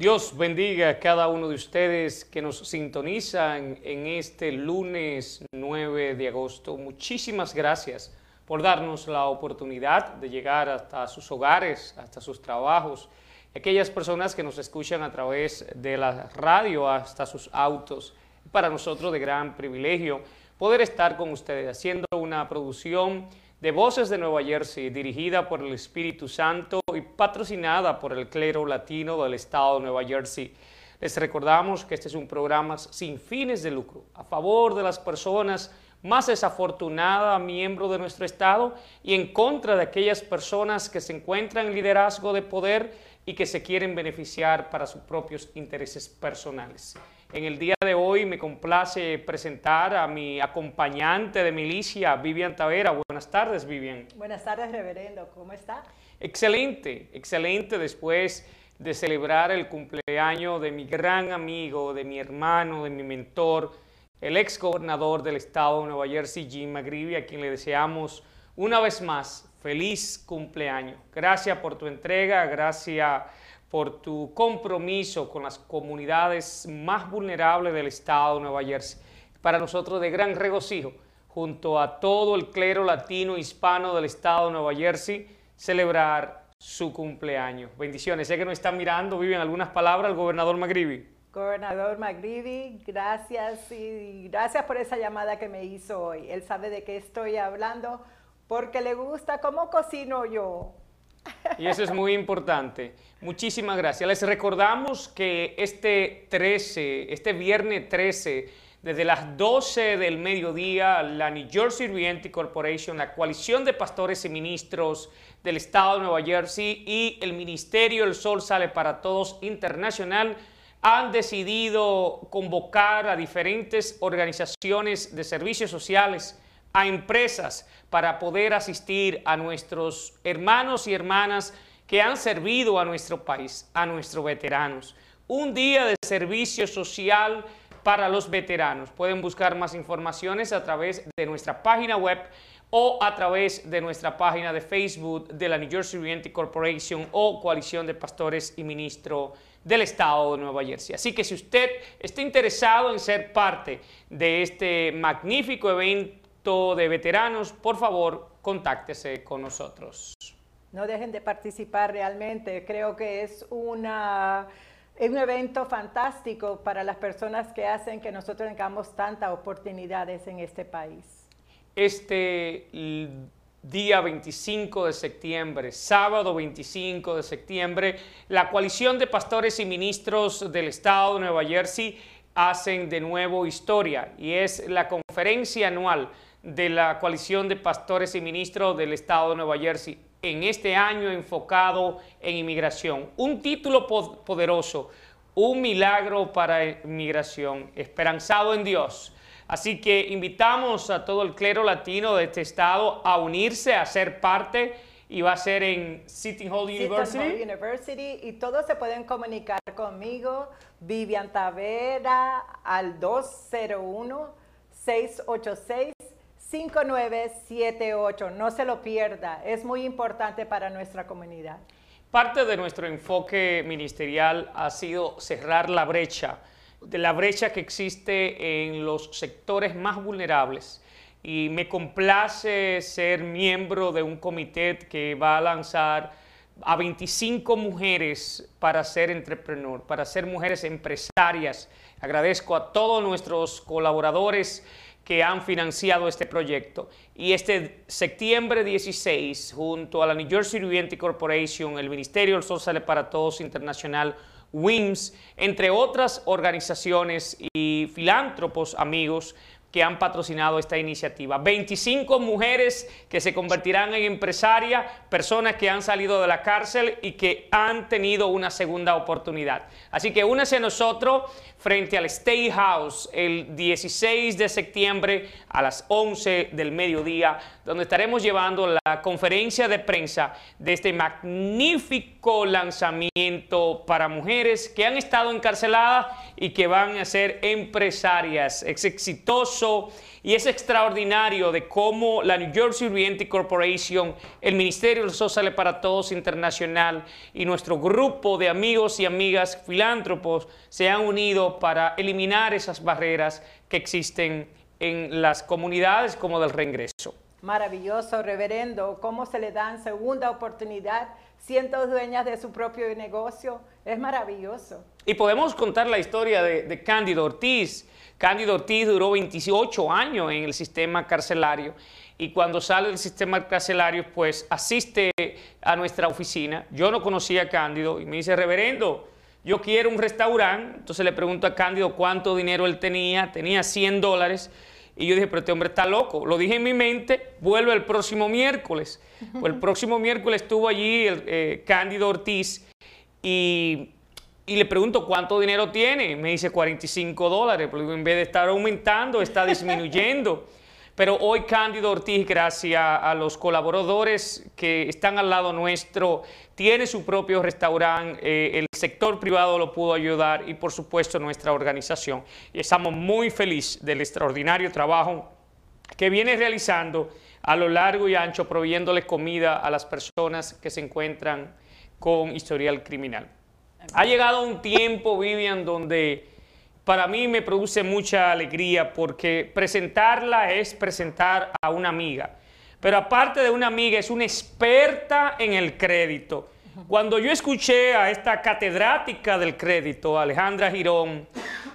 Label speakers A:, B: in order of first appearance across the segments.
A: Dios bendiga a cada uno de ustedes que nos sintonizan en este lunes 9 de agosto. Muchísimas gracias por darnos la oportunidad de llegar hasta sus hogares, hasta sus trabajos. Aquellas personas que nos escuchan a través de la radio hasta sus autos. Para nosotros de gran privilegio poder estar con ustedes haciendo una producción de Voces de Nueva Jersey, dirigida por el Espíritu Santo y patrocinada por el clero latino del estado de Nueva Jersey. Les recordamos que este es un programa sin fines de lucro, a favor de las personas más desafortunadas, miembros de nuestro estado, y en contra de aquellas personas que se encuentran en liderazgo de poder y que se quieren beneficiar para sus propios intereses personales. En el día de hoy me complace presentar a mi acompañante de milicia, Vivian Tavera. Buenas tardes, Vivian.
B: Buenas tardes, reverendo. ¿Cómo está?
A: Excelente, excelente después de celebrar el cumpleaños de mi gran amigo, de mi hermano, de mi mentor, el ex gobernador del estado de Nueva Jersey, Jim McGreevy, a quien le deseamos una vez más feliz cumpleaños. Gracias por tu entrega, gracias por tu compromiso con las comunidades más vulnerables del estado de Nueva Jersey. Para nosotros de gran regocijo, junto a todo el clero latino hispano del estado de Nueva Jersey, celebrar su cumpleaños. Bendiciones. Sé que nos están mirando, viven algunas palabras el gobernador McGreevy.
B: Gobernador McGreevy, gracias y gracias por esa llamada que me hizo hoy. Él sabe de qué estoy hablando porque le gusta cómo cocino yo.
A: Y eso es muy importante. Muchísimas gracias. Les recordamos que este 13, este viernes 13, desde las 12 del mediodía, la New Jersey Realty Corporation, la coalición de pastores y ministros del estado de Nueva Jersey y el Ministerio El Sol Sale para Todos Internacional han decidido convocar a diferentes organizaciones de servicios sociales, a empresas, para poder asistir a nuestros hermanos y hermanas que han servido a nuestro país, a nuestros veteranos. Un día de servicio social para los veteranos. Pueden buscar más informaciones a través de nuestra página web o a través de nuestra página de Facebook de la New Jersey Realty Corporation o Coalición de Pastores y Ministro del Estado de Nueva Jersey. Así que si usted está interesado en ser parte de este magnífico evento de veteranos, por favor, contáctese con nosotros.
B: No dejen de participar realmente. Creo que es una, un evento fantástico para las personas que hacen que nosotros tengamos tantas oportunidades en este país.
A: Este día 25 de septiembre, sábado 25 de septiembre, la coalición de pastores y ministros del estado de Nueva Jersey hacen de nuevo historia y es la conferencia anual de la coalición de pastores y ministros del estado de Nueva Jersey en este año enfocado en inmigración. Un título poderoso, un milagro para inmigración, esperanzado en Dios. Así que invitamos a todo el clero latino de este estado a unirse, a ser parte y va a ser en City Hall University.
B: Hall University y todos se pueden comunicar conmigo, Vivian Tavera, al 201 686 5978. No se lo pierda, es muy importante para nuestra comunidad.
A: Parte de nuestro enfoque ministerial ha sido cerrar la brecha, de la brecha que existe en los sectores más vulnerables. Y me complace ser miembro de un comité que va a lanzar a 25 mujeres para ser entrepreneur, para ser mujeres empresarias. Agradezco a todos nuestros colaboradores que han financiado este proyecto. Y este septiembre 16, junto a la New Jersey Realty Corporation, el Ministerio Social para Todos Internacional, WIMS, entre otras organizaciones y filántropos amigos, que han patrocinado esta iniciativa. 25 mujeres que se convertirán en empresarias, personas que han salido de la cárcel y que han tenido una segunda oportunidad. Así que únese a nosotros frente al State House el 16 de septiembre a las 11 del mediodía, donde estaremos llevando la conferencia de prensa de este magnífico lanzamiento para mujeres que han estado encarceladas y que van a ser empresarias. Es exitoso y es extraordinario de cómo la New Jersey Realty Corporation, el Ministerio Social para Todos Internacional y nuestro grupo de amigos y amigas filántropos se han unido para eliminar esas barreras que existen en las comunidades como del reingreso.
B: Maravilloso, reverendo, cómo se le dan segunda oportunidad siendo dueñas de su propio negocio. Es maravilloso.
A: Y podemos contar la historia de, Cándido Ortiz. Cándido Ortiz duró 28 años en el sistema carcelario y cuando sale del sistema carcelario, pues asiste a nuestra oficina. Yo no conocía a Cándido y me dice, reverendo, yo quiero un restaurante. Entonces le pregunto a Cándido cuánto dinero él tenía. Tenía 100 dólares. Y yo dije, pero este hombre está loco. Lo dije en mi mente, vuelve el próximo miércoles. Pues el próximo miércoles estuvo allí el eh, Cándido Ortiz y, le pregunto cuánto dinero tiene. Me dice 45 dólares. Pero en vez de estar aumentando, está disminuyendo. Pero hoy Cándido Ortiz, gracias a los colaboradores que están al lado nuestro, tiene su propio restaurante, eh, el sector privado lo pudo ayudar y por supuesto nuestra organización. Y estamos muy felices del extraordinario trabajo que viene realizando a lo largo y ancho, proveyéndole comida a las personas que se encuentran con historial criminal. Ha llegado un tiempo, Vivian, donde para mí me produce mucha alegría porque presentarla es presentar a una amiga. Pero aparte de una amiga, es una experta en el crédito. Cuando yo escuché a esta catedrática del crédito, Alejandra Girón,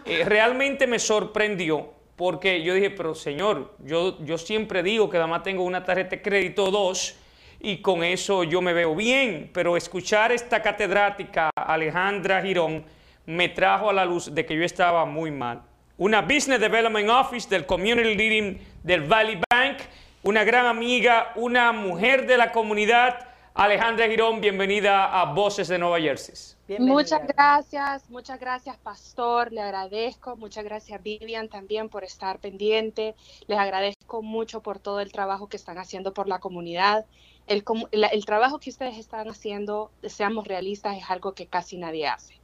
A: eh, realmente me sorprendió porque yo dije, pero señor, yo, yo siempre digo que además tengo una tarjeta de crédito dos y con eso yo me veo bien, pero escuchar esta catedrática Alejandra Girón me trajo a la luz de que yo estaba muy mal. Una Business Development Office del Community Leading del Valley Bank, una gran amiga, una mujer de la comunidad. Alejandra Girón, bienvenida a Voces de Nueva Jersey.
C: Muchas gracias, muchas gracias Pastor, le agradezco, muchas gracias Vivian también por estar pendiente, les agradezco mucho por todo el trabajo que están haciendo por la comunidad. El, el trabajo que ustedes están haciendo, seamos realistas, es algo que casi nadie hace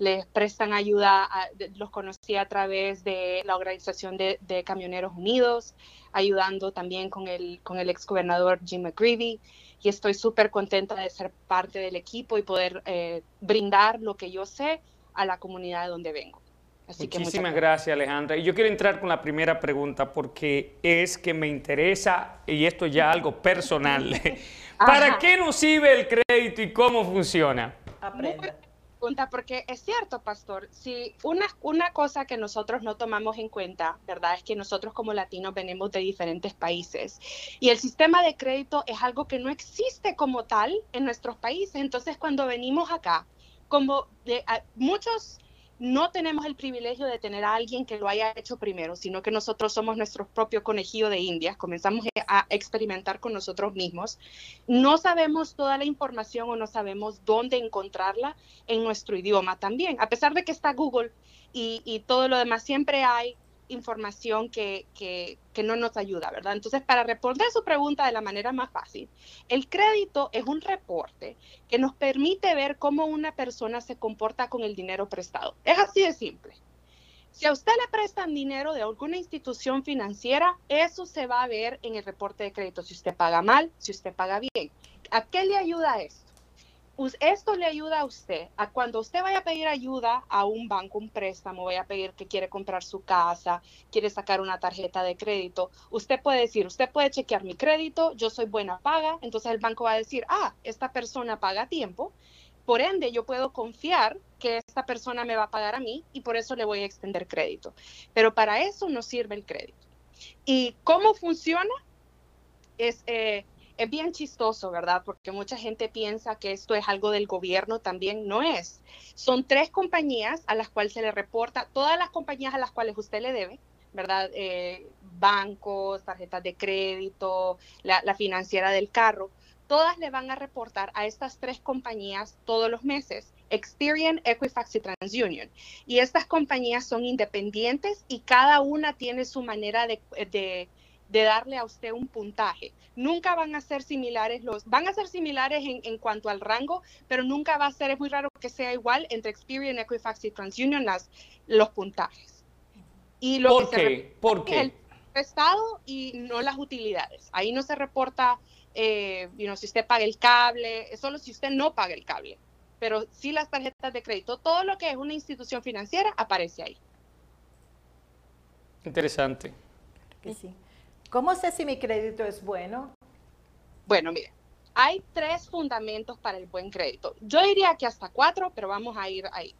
C: les prestan ayuda, los conocí a través de la organización de, Camioneros Unidos, ayudando también con el, con el ex gobernador Jim McGreevy, y estoy súper contenta de ser parte del equipo y poder eh, brindar lo que yo sé a la comunidad de donde vengo.
A: Muchísimas gracias Alejandra. Y yo quiero entrar con la primera pregunta porque es que me interesa, y esto ya algo personal, ¿para qué nos sirve el crédito y cómo funciona?
C: Aprenda porque es cierto, pastor, si una, una cosa que nosotros no tomamos en cuenta, ¿verdad? Es que nosotros como latinos venimos de diferentes países y el sistema de crédito es algo que no existe como tal en nuestros países. Entonces, cuando venimos acá, como de, muchos no tenemos el privilegio de tener a alguien que lo haya hecho primero, sino que nosotros somos nuestro propio conejillo de indias, comenzamos a experimentar con nosotros mismos. No sabemos toda la información o no sabemos dónde encontrarla en nuestro idioma también, a pesar de que está Google y, y todo lo demás, siempre hay información que, que, no nos ayuda, ¿verdad? Entonces, para responder su pregunta de la manera más fácil, el crédito es un reporte que nos permite ver cómo una persona se comporta con el dinero prestado. Es así de simple. Si a usted le prestan dinero de alguna institución financiera, eso se va a ver en el reporte de crédito, si usted paga mal, si usted paga bien. ¿A qué le ayuda esto? Esto le ayuda a usted a cuando usted vaya a pedir ayuda a un banco, un préstamo, vaya a pedir que quiere comprar su casa, quiere sacar una tarjeta de crédito, usted puede decir, usted puede chequear mi crédito, yo soy buena paga, entonces el banco va a decir, ah, esta persona paga tiempo, por ende yo puedo confiar que esta persona me va a pagar a mí y por eso le voy a extender crédito. Pero para eso no sirve el crédito. ¿Y cómo funciona? Es, eh, es bien chistoso, ¿verdad? Porque mucha gente piensa que esto es algo del gobierno, también no es. Son tres compañías a las cuales se le reporta, todas las compañías a las cuales usted le debe, ¿verdad? Eh, bancos, tarjetas de crédito, la, financiera del carro, todas le van a reportar a estas tres compañías todos los meses. Experian, Equifax y TransUnion. Y estas compañías son independientes y cada una tiene su manera de de darle a usted un puntaje. Nunca van a ser similares los, van a ser similares en, cuanto al rango, pero nunca va a ser, es muy raro que sea igual entre Experian, Equifax y TransUnion las, los puntajes. Y
A: lo ¿Por qué? ¿Por qué?
C: el prestado y no las utilidades. Ahí no se reporta eh, si usted paga el cable, solo si usted no paga el cable. Pero sí las tarjetas de crédito, todo lo que es una institución financiera aparece ahí.
A: Interesante.
B: sí. ¿Cómo sé si mi crédito es bueno?
C: Bueno, mire, hay tres fundamentos para el buen crédito. Yo diría que hasta cuatro, pero vamos a ir ahí.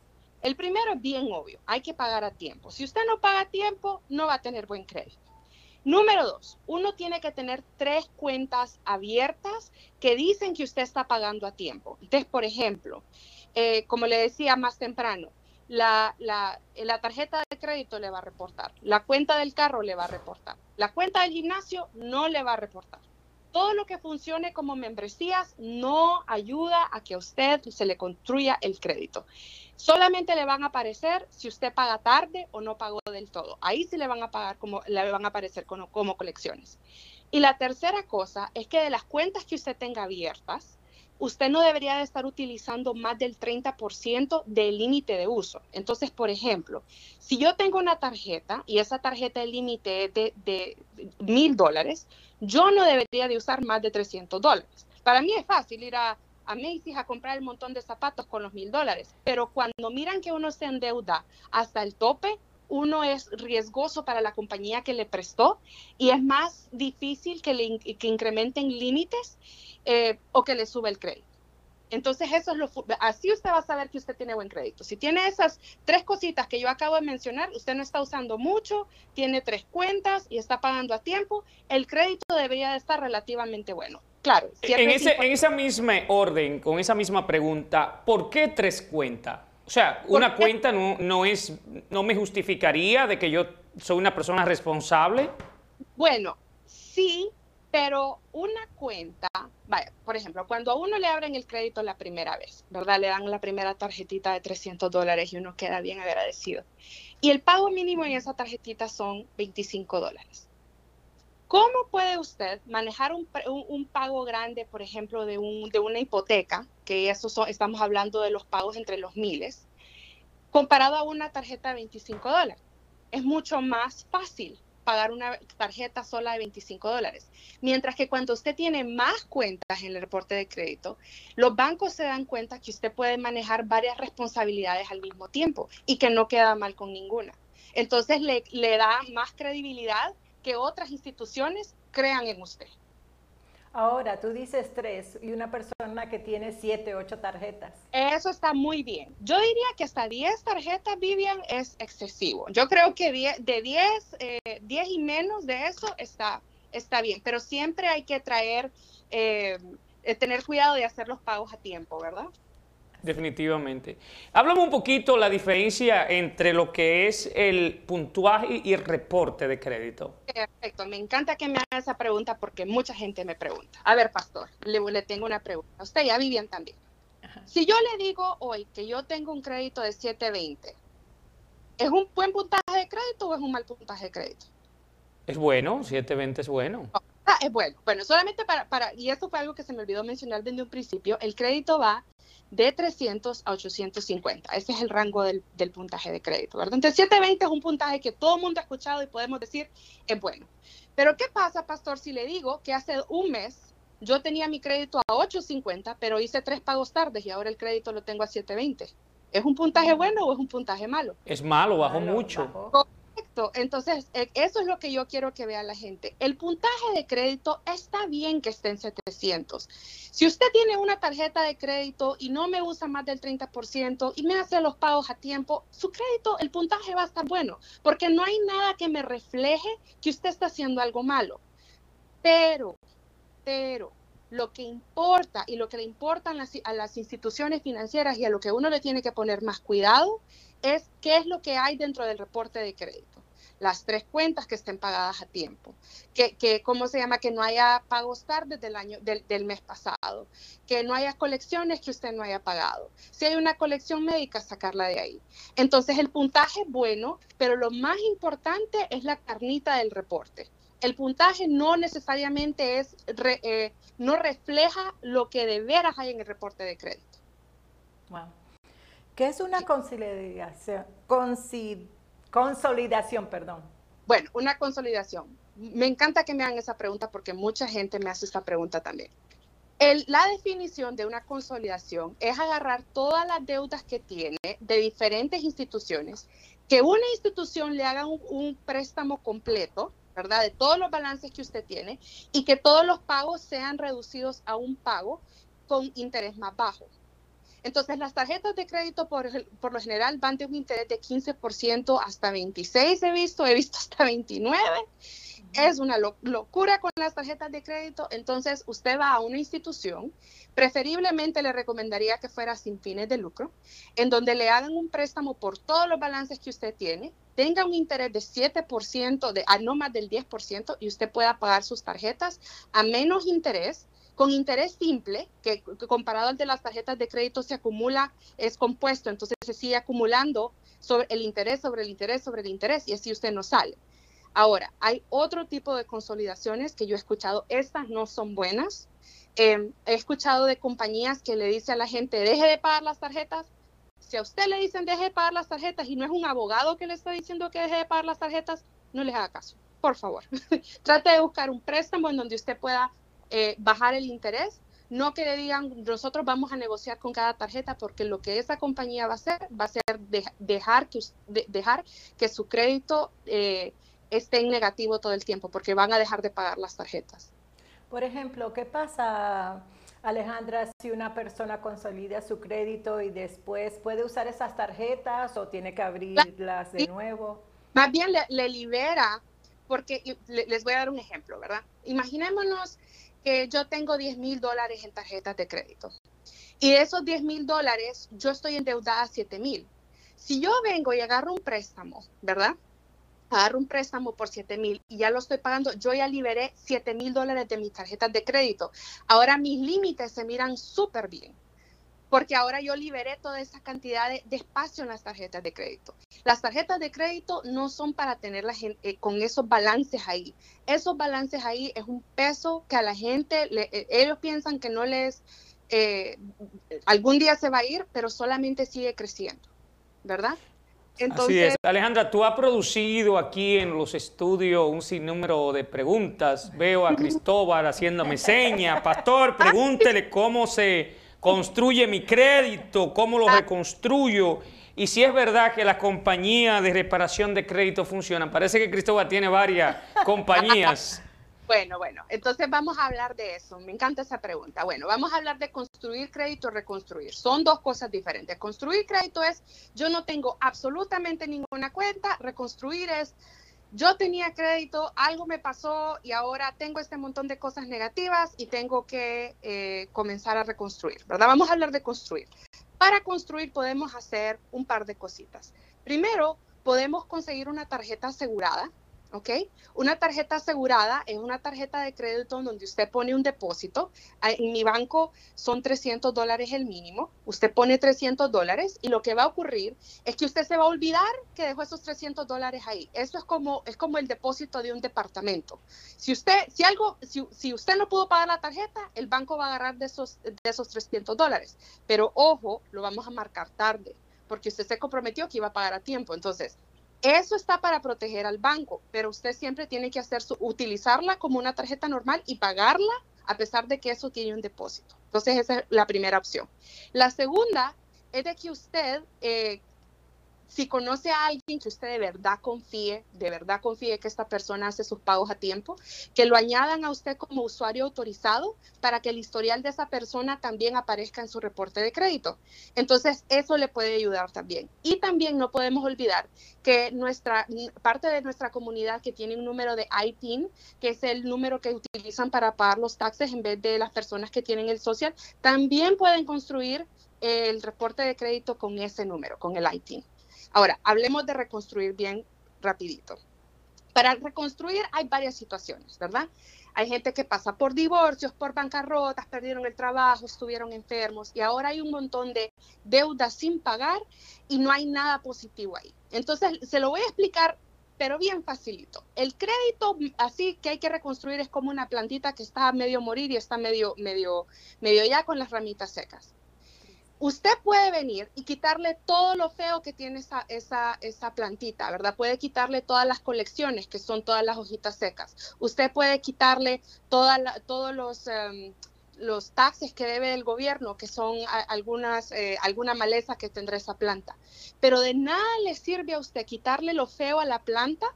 C: El primero es bien obvio, hay que pagar a tiempo. Si usted no paga a tiempo, no va a tener buen crédito. Número dos, uno tiene que tener tres cuentas abiertas que dicen que usted está pagando a tiempo. Entonces, por ejemplo, eh, como le decía más temprano, la, la, la, tarjeta de crédito le va a reportar, la cuenta del carro le va a reportar, la cuenta del gimnasio no le va a reportar. Todo lo que funcione como membresías no ayuda a que a usted se le construya el crédito. Solamente le van a aparecer si usted paga tarde o no pagó del todo. Ahí sí le van a pagar como le van a aparecer como, como colecciones. Y la tercera cosa es que de las cuentas que usted tenga abiertas, usted no debería de estar utilizando más del 30% del límite de uso. Entonces, por ejemplo, si yo tengo una tarjeta y esa tarjeta el límite es de mil dólares, yo no debería de usar más de 300 dólares. Para mí es fácil ir a a Macy's a comprar el montón de zapatos con los mil dólares. Pero cuando miran que uno se endeuda hasta el tope, uno es riesgoso para la compañía que le prestó y es más difícil que, le, que incrementen límites eh, o que le sube el crédito. Entonces, eso es lo así usted va a saber que usted tiene buen crédito. Si tiene esas tres cositas que yo acabo de mencionar, usted no está usando mucho, tiene tres cuentas y está pagando a tiempo, el crédito debería de estar relativamente bueno. Claro.
A: En, ese, en esa misma orden, con esa misma pregunta, ¿por qué tres cuentas? O sea, una cuenta no, no, es, no me justificaría de que yo soy una persona responsable.
C: Bueno, sí, pero una cuenta, vaya, por ejemplo, cuando a uno le abren el crédito la primera vez, ¿verdad? Le dan la primera tarjetita de 300 dólares y uno queda bien agradecido. Y el pago mínimo en esa tarjetita son 25 dólares. ¿Cómo puede usted manejar un, pago grande, por ejemplo, de, una hipoteca, que eso estamos hablando de los pagos entre los miles, comparado a una tarjeta de 25 dólares? Es mucho más fácil pagar una tarjeta sola de 25 dólares. Mientras que cuando usted tiene más cuentas en el reporte de crédito, los bancos se dan cuenta que usted puede manejar varias responsabilidades al mismo tiempo y que no queda mal con ninguna. Entonces le, le da más credibilidad que otras instituciones crean en usted.
B: Ahora, tú dices tres y una persona que tiene siete, ocho tarjetas.
C: Eso está muy bien. Yo diría que hasta diez tarjetas, Vivian, es excesivo. Yo creo que de diez, eh, diez y menos de eso está, está bien, pero siempre hay que traer, eh, eh, tener cuidado de hacer los pagos a tiempo, ¿verdad?
A: Definitivamente. Háblame un poquito la diferencia entre lo que es el puntuaje y el reporte de crédito.
C: Perfecto, me encanta que me haga esa pregunta porque mucha gente me pregunta. A ver, pastor, le, tengo una pregunta. A usted ya Vivian también. Si yo le digo hoy que yo tengo un crédito de 720, ¿es un buen puntaje de crédito o es un mal puntaje de crédito?
A: Es bueno, 720 es bueno.
C: Ah, es bueno. Bueno, solamente para, para, y esto fue algo que se me olvidó mencionar desde un principio, el crédito va de 300 a 850. Ese es el rango del, puntaje de crédito, ¿verdad? Entonces, 720 es un puntaje que todo el mundo ha escuchado y podemos decir es bueno. Pero, ¿qué pasa, pastor, si le digo que hace un mes yo tenía mi crédito a 850, pero hice tres pagos tardes y ahora el crédito lo tengo a 720? ¿Es un puntaje bueno o es un puntaje malo?
A: Es malo, bajó mucho.
C: Entonces, e, eso es lo que yo quiero que vea la gente. El puntaje de crédito está bien que esté en 700. Si usted tiene una tarjeta de crédito y no me usa más del 30% y me hace los pagos a tiempo, su crédito, el puntaje va a estar bueno, porque no hay nada que me refleje que usted está haciendo algo malo. Pero, pero, lo que importa y lo que le importan a las instituciones financieras y a lo que uno le tiene que poner más cuidado es qué es lo que hay dentro del reporte de crédito. Las tres cuentas que estén pagadas a tiempo. Que, que ¿cómo se llama? Que no haya pagos tardes del, año, del, del mes pasado. Que no haya colecciones que usted no haya pagado. Si hay una colección médica, sacarla de ahí. Entonces el puntaje es bueno, pero lo más importante es la carnita del reporte. El puntaje no necesariamente es, eh, no refleja lo que de veras hay en el reporte de crédito.
B: Wow. ¿Qué es una conciliación? Consolidación, perdón.
C: Bueno, una consolidación. Me encanta que me hagan esa pregunta porque mucha gente me hace esta pregunta también. la definición de una consolidación es agarrar todas las deudas que tiene de diferentes instituciones, que una institución le haga un préstamo completo, ¿verdad? De todos los balances que usted tiene y que todos los pagos sean reducidos a un pago con interés más bajo. Entonces, las tarjetas de crédito por, por lo general van de un interés de 15% hasta 26, he visto, he visto hasta 29. Es una locura con las tarjetas de crédito. Entonces, usted va a una institución, preferiblemente le recomendaría que fuera sin fines de lucro, en donde le hagan un préstamo por todos los balances que usted tiene, tenga un interés de 7%, de, a no más del 10%, y usted pueda pagar sus tarjetas a menos interés con interés simple, que, comparado al de las tarjetas de crédito se acumula, es compuesto, entonces se sigue acumulando sobre el interés, sobre el interés, sobre el interés, y así usted no sale. Ahora, hay otro tipo de consolidaciones que yo he escuchado, estas no son buenas. Em, he escuchado de compañías que le dice a la gente, deje de pagar las tarjetas. Si a usted le dicen deje de pagar las tarjetas y no es un abogado que le está diciendo que deje de pagar las tarjetas, no les haga caso, por favor. Trate de buscar un préstamo en donde usted pueda eh, bajar el interés, no que le digan nosotros vamos a negociar con cada tarjeta porque lo que esa compañía va a hacer va a ser dejar, que, dejar que su crédito eh, esté en negativo todo el tiempo porque van a dejar de pagar las tarjetas.
B: Por ejemplo, ¿qué pasa, Alejandra, si una persona consolida su crédito y después puede usar esas tarjetas o tiene que abrirlas de nuevo?
C: Más bien le, libera, porque les voy a dar un ejemplo, ¿verdad? Imaginémonos que yo tengo 10 mil dólares en tarjetas de crédito. Y de esos 10 mil dólares, yo estoy endeudada a 7 mil. Si yo vengo y agarro un préstamo, ¿verdad? Agarro un préstamo por 7 mil y ya lo estoy pagando, yo ya liberé 7 mil dólares de mis tarjetas de crédito. Ahora mis límites se miran súper bien porque ahora yo liberé toda esa cantidad de, espacio en las tarjetas de crédito. Las tarjetas de crédito no son para tenerlas eh, con esos balances ahí. Esos balances ahí es un peso que a la gente, eh, ellos piensan que no les, eh, algún día se va a ir, pero solamente sigue creciendo, ¿verdad?
A: Entonces, Así es. Alejandra, tú has producido aquí en los estudios un sinnúmero de preguntas. Veo a Cristóbal haciéndome señas. Pastor, pregúntele cómo se construye mi crédito, cómo lo ah. reconstruyo y si es verdad que las compañías de reparación de crédito funcionan. Parece que Cristóbal tiene varias compañías.
C: Bueno, bueno, entonces vamos a hablar de eso. Me encanta esa pregunta. Bueno, vamos a hablar de construir crédito reconstruir. Son dos cosas diferentes. Construir crédito es yo no tengo absolutamente ninguna cuenta. Reconstruir es yo tenía crédito, algo me pasó y ahora tengo este montón de cosas negativas y tengo que eh, comenzar a reconstruir, ¿verdad? Vamos a hablar de construir. Para construir podemos hacer un par de cositas. Primero, podemos conseguir una tarjeta asegurada ¿ok? Una tarjeta asegurada es una tarjeta de crédito donde usted pone un depósito. Ah, en mi banco son 300 dólares el mínimo. Usted pone 300 dólares y lo que va a ocurrir es que usted se va a olvidar que dejó esos 300 dólares ahí. Eso es como, es como el depósito de un departamento. Si usted, si algo, si, si usted no pudo pagar la tarjeta, el banco va a agarrar de esos, de esos 300 dólares. Pero ojo, lo vamos a marcar tarde porque usted se comprometió que iba a pagar a tiempo. Entonces, eso está para proteger al banco, pero usted siempre tiene que hacer su, utilizarla como una tarjeta normal y pagarla a pesar de que eso tiene un depósito. Entonces, esa es la primera opción. La segunda es de que usted eh, si conoce a alguien que usted de verdad confíe, de verdad confíe que esta persona hace sus pagos a tiempo, que lo añadan a usted como usuario autorizado para que el historial de esa persona también aparezca en su reporte de crédito. Entonces, eso le puede ayudar también. Y también no podemos olvidar que nuestra parte de nuestra comunidad que tiene un número de ITIN, que es el número que utilizan para pagar los taxes en vez de las personas que tienen el social, también pueden construir el reporte de crédito con ese número, con el ITIN. Ahora, hablemos de reconstruir bien rapidito. Para reconstruir hay varias situaciones, ¿verdad? Hay gente que pasa por divorcios, por bancarrotas, perdieron el trabajo, estuvieron enfermos y ahora hay un montón de deudas sin pagar y no hay nada positivo ahí. Entonces, se lo voy a explicar, pero bien facilito. El crédito así que hay que reconstruir es como una plantita que está medio morir y está medio, medio, medio ya con las ramitas secas. Usted puede venir y quitarle todo lo feo que tiene esa, esa, esa, plantita, ¿verdad? Puede quitarle todas las colecciones, que son todas las hojitas secas. Usted puede quitarle todos los, um, los taxes que debe el gobierno, que son algunas, eh, alguna maleza que tendrá esa planta. Pero de nada le sirve a usted quitarle lo feo a la planta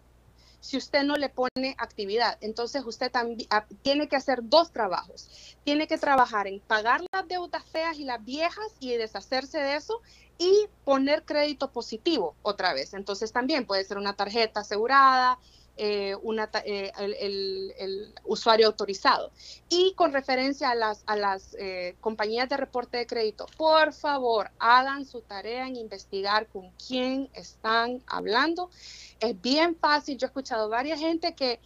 C: si usted no le pone actividad. Entonces usted también ah, tiene que hacer dos trabajos. Tiene que trabajar en pagar las deudas feas y las viejas y deshacerse de eso y poner crédito positivo otra vez. Entonces también puede ser una tarjeta asegurada, eh, una, eh, el, usuario autorizado. Y con referencia a las, a las eh, compañías de reporte de crédito, por favor, hagan su tarea en investigar con quién están hablando. Es bien fácil. Yo he escuchado varias gente que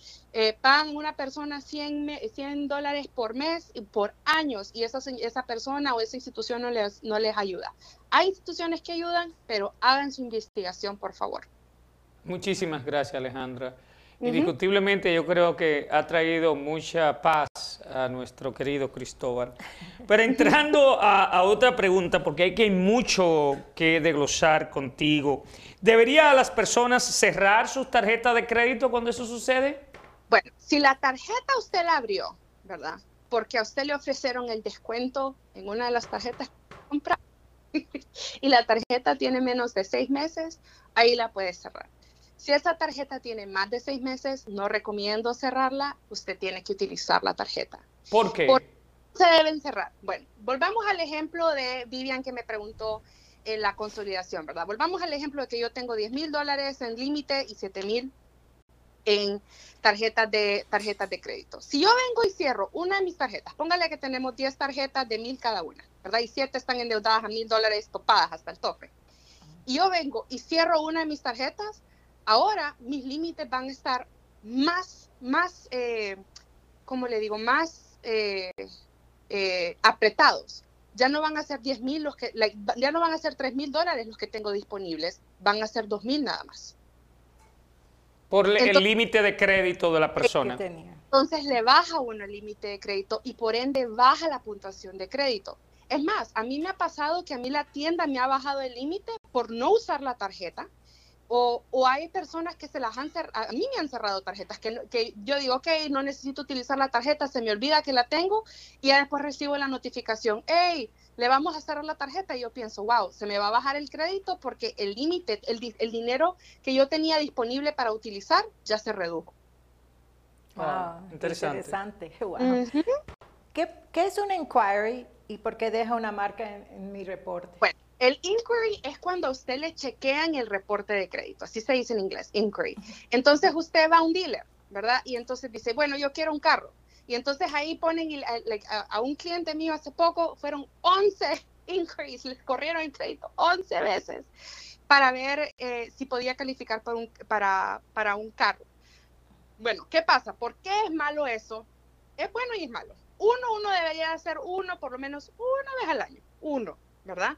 C: pagan una persona 100, 100 dólares por mes por años y esa, esa persona o esa institución no les, no les ayuda. Hay instituciones que ayudan, pero hagan su investigación, por favor.
A: Muchísimas gracias, Alejandra. Indiscutiblemente yo creo que ha traído mucha paz a nuestro querido Cristóbal. Pero entrando a, otra pregunta, porque hay que hay mucho que desglosar contigo. ¿Debería las personas cerrar sus tarjetas de crédito cuando eso sucede?
C: Bueno, si la tarjeta usted la abrió, ¿verdad? Porque a usted le ofrecieron el descuento en una de las tarjetas que compra y la tarjeta tiene menos de seis meses, ahí la puede cerrar. Si esa tarjeta tiene más de seis meses, no recomiendo cerrarla. Usted tiene que utilizar la tarjeta.
A: ¿Por qué?
C: se deben cerrar. Bueno, volvamos al ejemplo de Vivian que me preguntó en la consolidación, ¿verdad? Volvamos al ejemplo de que yo tengo 10 mil dólares en límite y 7 mil en tarjetas de, tarjetas de crédito. Si yo vengo y cierro una de mis tarjetas, póngale que tenemos 10 tarjetas de mil cada una, ¿verdad? Y 7 están endeudadas a mil dólares topadas hasta el tope. Y yo vengo y cierro una de mis tarjetas, Ahora mis límites van a estar más, más, eh, como le digo, más eh, eh, apretados. Ya no van a ser 10 mil los que, ya no van a ser 3 mil dólares los que tengo disponibles, van a ser 2 mil nada más.
A: Por el límite de crédito de la persona.
C: Entonces le baja uno el límite de crédito y por ende baja la puntuación de crédito. Es más, a mí me ha pasado que a mí la tienda me ha bajado el límite por no usar la tarjeta o, hay personas que se las han cerrado, a mí me han cerrado tarjetas, que, que, yo digo, ok, no necesito utilizar la tarjeta, se me olvida que la tengo y después recibo la notificación, hey, le vamos a cerrar la tarjeta y yo pienso, wow, se me va a bajar el crédito porque el límite, el, el, dinero que yo tenía disponible para utilizar ya se redujo.
B: Wow, interesante. ¿Qué, ¿Qué, es una inquiry y por qué deja una marca en, en mi reporte?
C: Bueno, el inquiry es cuando a usted le chequean el reporte de crédito, así se dice en inglés, inquiry. Entonces usted va a un dealer, ¿verdad? Y entonces dice, bueno, yo quiero un carro. Y entonces ahí ponen a, un cliente mío hace poco, fueron 11 inquiries, les corrieron el crédito 11 veces para ver eh, si podía calificar para un, para, para un carro. Bueno, ¿qué pasa? ¿Por qué es malo eso? Es bueno y es malo. Uno, uno debería hacer uno por lo menos una vez al año. Uno, ¿verdad?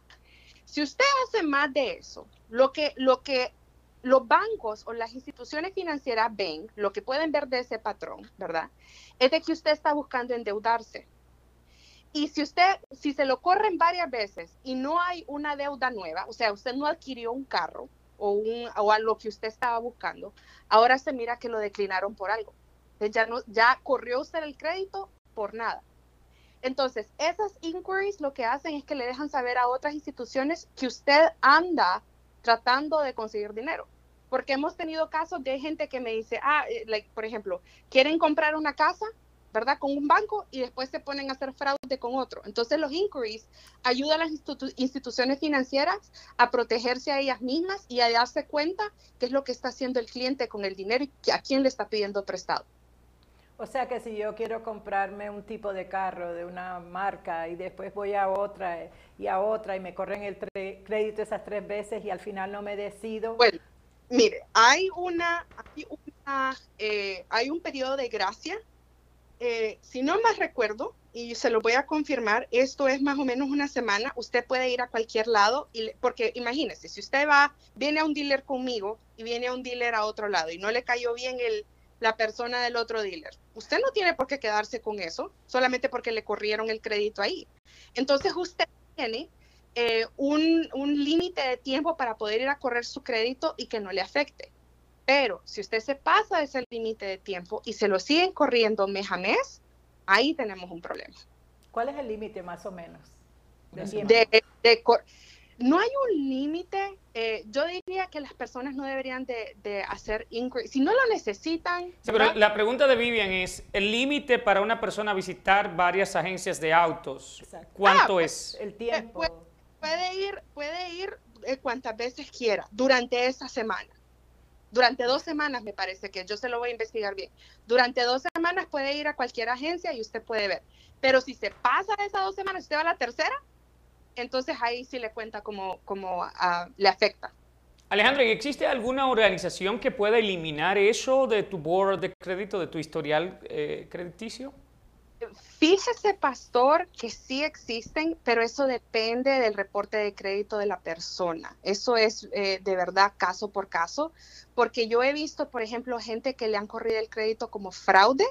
C: Si usted hace más de eso, lo que, lo los bancos o las instituciones financieras ven, lo que pueden ver de ese patrón, ¿verdad? Es de que usted está buscando endeudarse. Y si usted, si se lo corren varias veces y no hay una deuda nueva, o sea, usted no adquirió un carro o, un, o algo que usted estaba buscando, ahora se mira que lo declinaron por algo. Ya, no, ya corrió usted el crédito por nada. Entonces, esas inquiries lo que hacen es que le dejan saber a otras instituciones que usted anda tratando de conseguir dinero. Porque hemos tenido casos de gente que me dice, ah, eh, por ejemplo, quieren comprar una casa, ¿verdad? Con un banco y después se ponen a hacer fraude con otro. Entonces los inquiries ayudan a las instituciones financieras a protegerse a ellas mismas y a darse cuenta qué es lo que está haciendo el cliente con el dinero y a quién le está pidiendo prestado.
B: O sea que si yo quiero comprarme un tipo de carro de una marca y después voy a otra y a otra y me corren el crédito esas tres veces y al final no me decido.
C: Bueno, mire, hay una, hay, eh, un periodo de gracia. Eh, si no más recuerdo, y se lo voy a confirmar, esto es más o menos una semana, usted puede ir a cualquier lado, y, porque imagínese, si usted va, viene a un dealer conmigo y viene a un dealer a otro lado y no le cayó bien el, la persona del otro dealer. Usted no tiene por qué quedarse con eso solamente porque le corrieron el crédito ahí. Entonces usted tiene eh, un, un límite de tiempo para poder ir a correr su crédito y que no le afecte. Pero si usted se pasa de ese límite de tiempo y se lo siguen corriendo mes a mes, ahí tenemos un problema.
B: ¿Cuál es el límite más o menos?
C: De, no hay un límite. Eh, yo diría que las personas no deberían de, hacer inquiry. Si no lo necesitan.
A: Sí, pero la pregunta de Vivian es, ¿el límite para una persona visitar varias agencias de autos, cuánto ah, es?
B: El tiempo.
C: Puede, ir, puede ir eh, cuantas veces quiera durante esa semana. Durante dos semanas me parece que yo se lo voy a investigar bien. Durante dos semanas puede ir a cualquier agencia y usted puede ver. Pero si se pasa esas dos semanas, usted va a la tercera, entonces ahí sí le cuenta cómo, cómo ah, le afecta.
A: Alejandro, ¿existe alguna organización que pueda eliminar eso de tu board de crédito, de tu historial eh, crediticio?
C: Fíjese, pastor, que sí existen, pero eso depende del reporte de crédito de la persona. Eso es eh, de verdad caso por caso, porque yo he visto, por ejemplo, gente que le han corrido el crédito como fraude.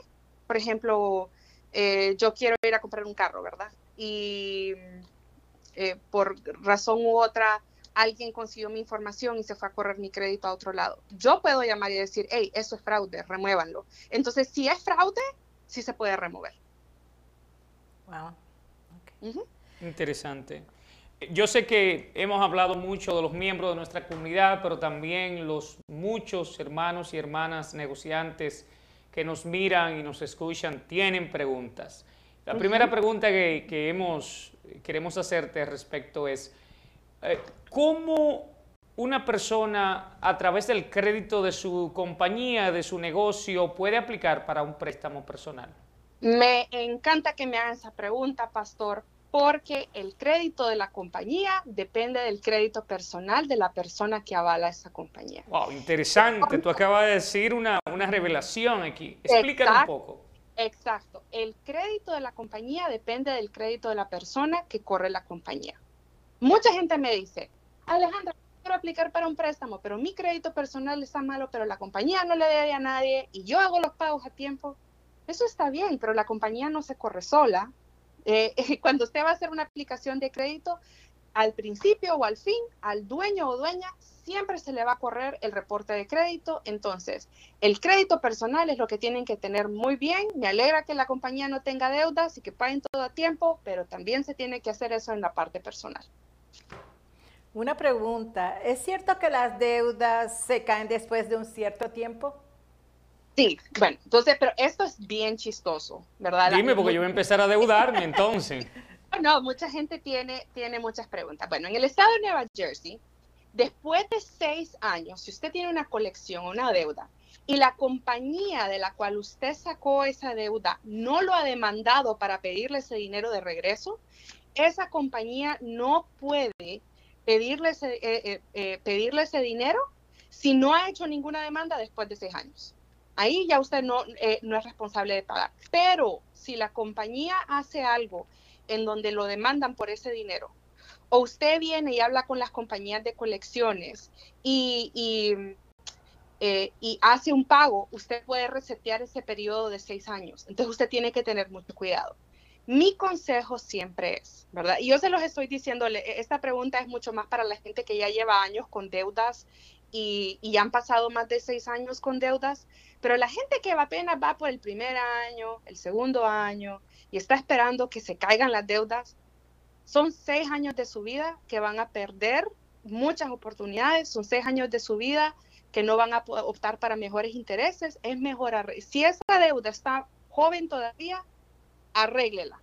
C: Por ejemplo, eh, yo quiero ir a comprar un carro, ¿verdad? Y eh, por razón u otra alguien consiguió mi información y se fue a correr mi crédito a otro lado. Yo puedo llamar y decir, hey, eso es fraude, remuévanlo. Entonces, si es fraude, sí se puede remover.
B: Wow.
A: Interesante. Yo sé que hemos hablado mucho de los miembros de nuestra comunidad, pero también los muchos hermanos y hermanas negociantes que nos miran y nos escuchan tienen preguntas. La primera pregunta que, que hemos queremos hacerte respecto es, eh, ¿cómo una persona a través del crédito de su compañía, de su negocio, puede aplicar para un préstamo personal?
C: Me encanta que me hagan esa pregunta, pastor, porque el crédito de la compañía depende del crédito personal de la persona que avala esa compañía.
A: Wow, interesante. Tú acabas de decir una, una revelación aquí. Explícame un poco.
C: Exacto. El crédito de la compañía depende del crédito de la persona que corre la compañía. Mucha gente me dice, Alejandra, quiero aplicar para un préstamo, pero mi crédito personal está malo, pero la compañía no le debe a nadie y yo hago los pagos a tiempo. Eso está bien, pero la compañía no se corre sola. Eh, cuando usted va a hacer una aplicación de crédito, al principio o al fin, al dueño o dueña siempre se le va a correr el reporte de crédito. Entonces, el crédito personal es lo que tienen que tener muy bien. Me alegra que la compañía no tenga deudas y que paguen todo a tiempo, pero también se tiene que hacer eso en la parte personal.
B: Una pregunta, ¿es cierto que las deudas se caen después de un cierto tiempo?
C: Sí, bueno, entonces, pero esto es bien chistoso, ¿verdad?
A: Dime, porque yo voy a empezar a deudarme entonces.
C: No, mucha gente tiene, tiene muchas preguntas. Bueno, en el estado de Nueva Jersey, Después de seis años, si usted tiene una colección, una deuda, y la compañía de la cual usted sacó esa deuda no lo ha demandado para pedirle ese dinero de regreso, esa compañía no puede pedirle ese, eh, eh, eh, pedirle ese dinero si no ha hecho ninguna demanda después de seis años. Ahí ya usted no, no es responsable de pagar. Pero si la compañía hace algo en donde lo demandan por ese dinero o usted viene y habla con las compañías de colecciones y, eh, y, hace un pago, usted puede resetear ese periodo de seis años. Entonces usted tiene que tener mucho cuidado. Mi consejo siempre es, ¿verdad? Y yo se los estoy diciendo, esta pregunta es mucho más para la gente que ya lleva años con deudas y, y han pasado más de seis años con deudas, pero la gente que apenas va por el primer año, el segundo año y está esperando que se caigan las deudas, son seis años de su vida que van a perder muchas oportunidades, son seis años de su vida que no van a optar para mejores intereses. Es mejor, si esa deuda está joven todavía, arréglela.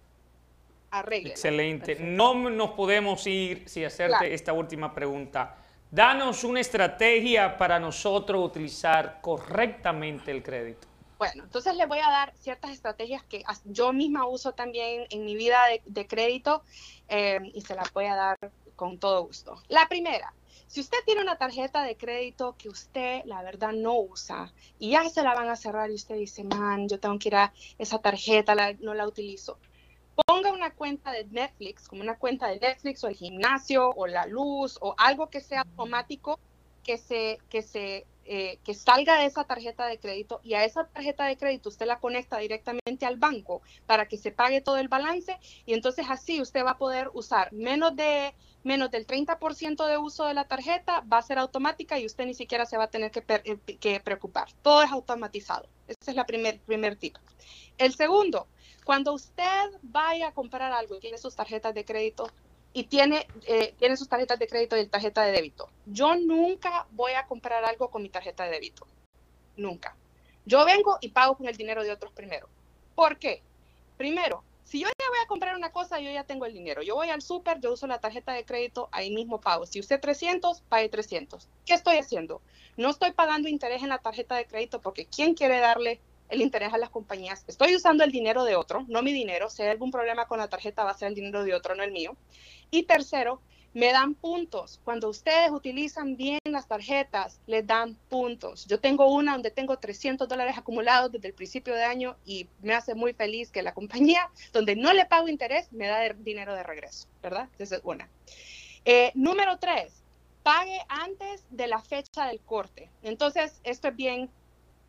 C: Arréglela.
A: Excelente. No nos podemos ir sin hacerte esta última pregunta. Danos una estrategia para nosotros utilizar correctamente el crédito.
C: Bueno, entonces les voy a dar ciertas estrategias que yo misma uso también en mi vida de, crédito eh, y se las voy a dar con todo gusto. La primera, si usted tiene una tarjeta de crédito que usted, la verdad, no usa y ya se la van a cerrar y usted dice, man, yo tengo que ir a esa tarjeta, no la utilizo. Ponga una cuenta de Netflix, como una cuenta de Netflix o el gimnasio o la luz o algo que sea automático que se, que se eh, que salga de esa tarjeta de crédito y a esa tarjeta de crédito usted la conecta directamente al banco para que se pague todo el balance y entonces así usted va a poder usar menos de menos del 30% de uso de la tarjeta va a ser automática y usted ni siquiera se va a tener que, eh, que preocupar. Todo es automatizado. Ese es el primer, primer tip. El segundo, cuando usted vaya a comprar algo y tiene sus tarjetas de crédito, y tiene, eh, tiene sus tarjetas de crédito y tarjeta de débito. Yo nunca voy a comprar algo con mi tarjeta de débito. Nunca. Yo vengo y pago con el dinero de otros primero. ¿Por qué? Primero, si yo ya voy a comprar una cosa, yo ya tengo el dinero. Yo voy al súper, yo uso la tarjeta de crédito, ahí mismo pago. Si usé 300, pague 300. ¿Qué estoy haciendo? No estoy pagando interés en la tarjeta de crédito porque ¿quién quiere darle el interés a las compañías. Estoy usando el dinero de otro, no mi dinero. Si hay algún problema con la tarjeta, va a ser el dinero de otro, no el mío. Y tercero, me dan puntos. Cuando ustedes utilizan bien las tarjetas, les dan puntos. Yo tengo una donde tengo 300 dólares acumulados desde el principio de año y me hace muy feliz que la compañía, donde no le pago interés, me da dinero de regreso, ¿verdad? Esa es una. Eh, número tres, pague antes de la fecha del corte. Entonces, esto es bien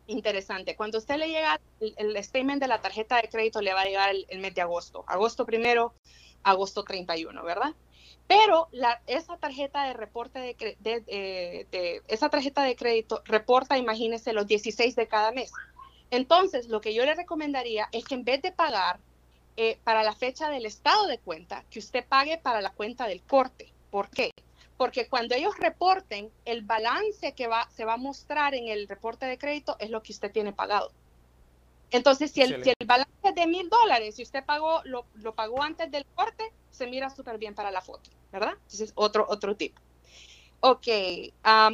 C: interesante. Cuando usted le llega el, statement de la tarjeta de crédito, le va a llegar el, mes de agosto. Agosto primero, agosto 31, ¿verdad? Pero la, esa tarjeta de reporte de, de, esa tarjeta de crédito reporta, imagínese, los 16 de cada mes. Entonces, lo que yo le recomendaría es que en vez de pagar eh, para la fecha del estado de cuenta, que usted pague para la cuenta del corte. ¿Por qué? Porque cuando ellos reporten, el balance que va, se va a mostrar en el reporte de crédito es lo que usted tiene pagado. Entonces, si el, balance es de mil dólares y usted pagó, lo, pagó antes del corte, se mira súper bien para la foto, ¿verdad? Entonces, otro, otro tip. Ok,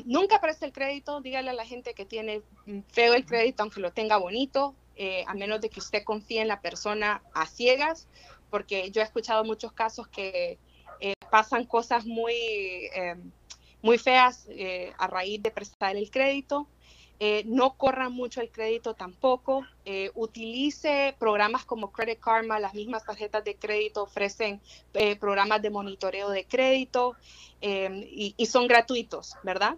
C: nunca preste el crédito, dígale a la gente que tiene feo el crédito, aunque lo tenga bonito, eh, a menos de que usted confíe en la persona a ciegas, porque yo he escuchado muchos casos que pasan cosas muy, eh, muy feas eh, a raíz de prestar el crédito. no corra mucho el crédito tampoco. utilice programas como Credit Karma, las mismas tarjetas de crédito ofrecen programas de monitoreo de crédito y, y son gratuitos, ¿verdad?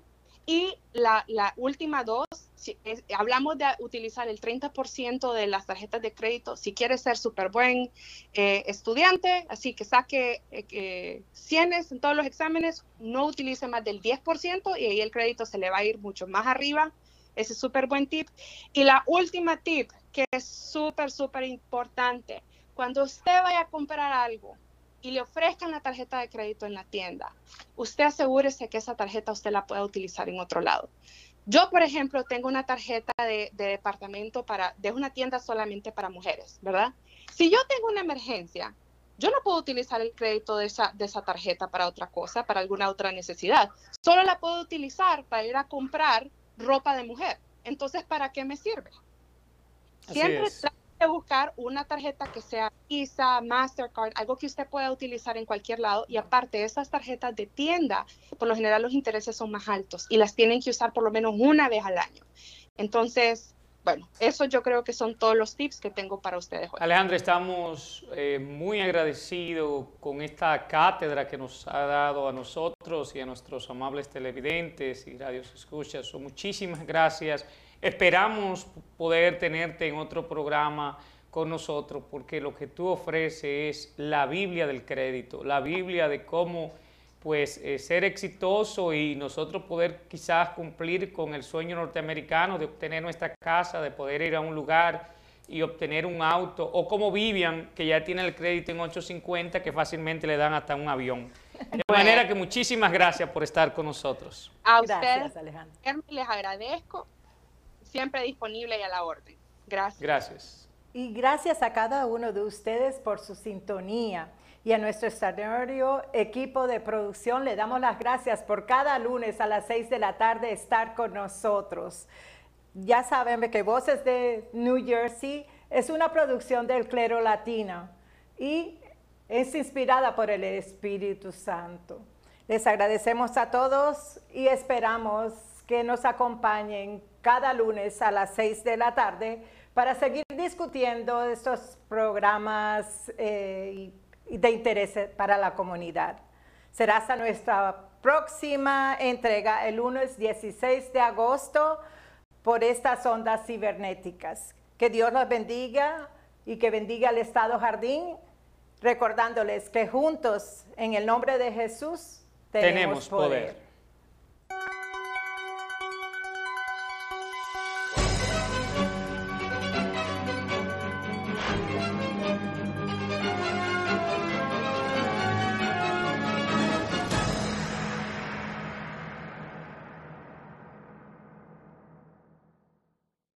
C: Y la, última dos, si hablamos de utilizar el 30% de las tarjetas de crédito si quieres ser súper buen eh, estudiante, así que saque eh, 100 en todos los exámenes, no utilice más del 10% y ahí el crédito se le va a ir mucho más arriba. Ese es súper buen tip. Y la última tip, que es súper, súper importante, cuando usted vaya a comprar algo, y le ofrezcan la tarjeta de crédito en la tienda, usted asegúrese que esa tarjeta usted la pueda utilizar en otro lado. Yo, por ejemplo, tengo una tarjeta de, departamento para, de una tienda solamente para mujeres, ¿verdad? Si yo tengo una emergencia, yo no puedo utilizar el crédito de esa, de esa tarjeta para otra cosa, para alguna otra necesidad. Solo la puedo utilizar para ir a comprar ropa de mujer. Entonces, ¿para qué me sirve? Siempre de buscar una tarjeta que sea Visa, Mastercard, algo que usted pueda utilizar en cualquier lado. Y aparte, esas tarjetas de tienda, por lo general los intereses son más altos y las tienen que usar por lo menos una vez al año. Entonces, bueno, eso yo creo que son todos los tips que tengo para ustedes hoy.
A: Alejandra, estamos eh, muy agradecidos con esta cátedra que nos ha dado a nosotros y a nuestros amables televidentes y radios escuchas. muchísimas gracias. Esperamos poder tenerte en otro programa con nosotros porque lo que tú ofreces es la Biblia del crédito, la Biblia de cómo pues eh, ser exitoso y nosotros poder quizás cumplir con el sueño norteamericano de obtener nuestra casa, de poder ir a un lugar y obtener un auto, o como Vivian, que ya tiene el crédito en 850, que fácilmente le dan hasta un avión. De manera que muchísimas gracias por estar con nosotros.
C: A ustedes, Alejandro. les agradezco siempre disponible y a la orden. Gracias.
A: Gracias.
B: Y gracias a cada uno de ustedes por su sintonía. Y a nuestro extraordinario equipo de producción le damos las gracias por cada lunes a las 6 de la tarde estar con nosotros. Ya saben que Voces de New Jersey es una producción del clero latino y es inspirada por el Espíritu Santo. Les agradecemos a todos y esperamos que nos acompañen cada lunes a las 6 de la tarde para seguir discutiendo estos programas eh, de interés para la comunidad. Será hasta nuestra próxima entrega el lunes 16 de agosto por estas ondas cibernéticas. Que Dios los bendiga y que bendiga al Estado Jardín, recordándoles que juntos, en el nombre de Jesús, tenemos,
A: Tenemos poder.
B: poder.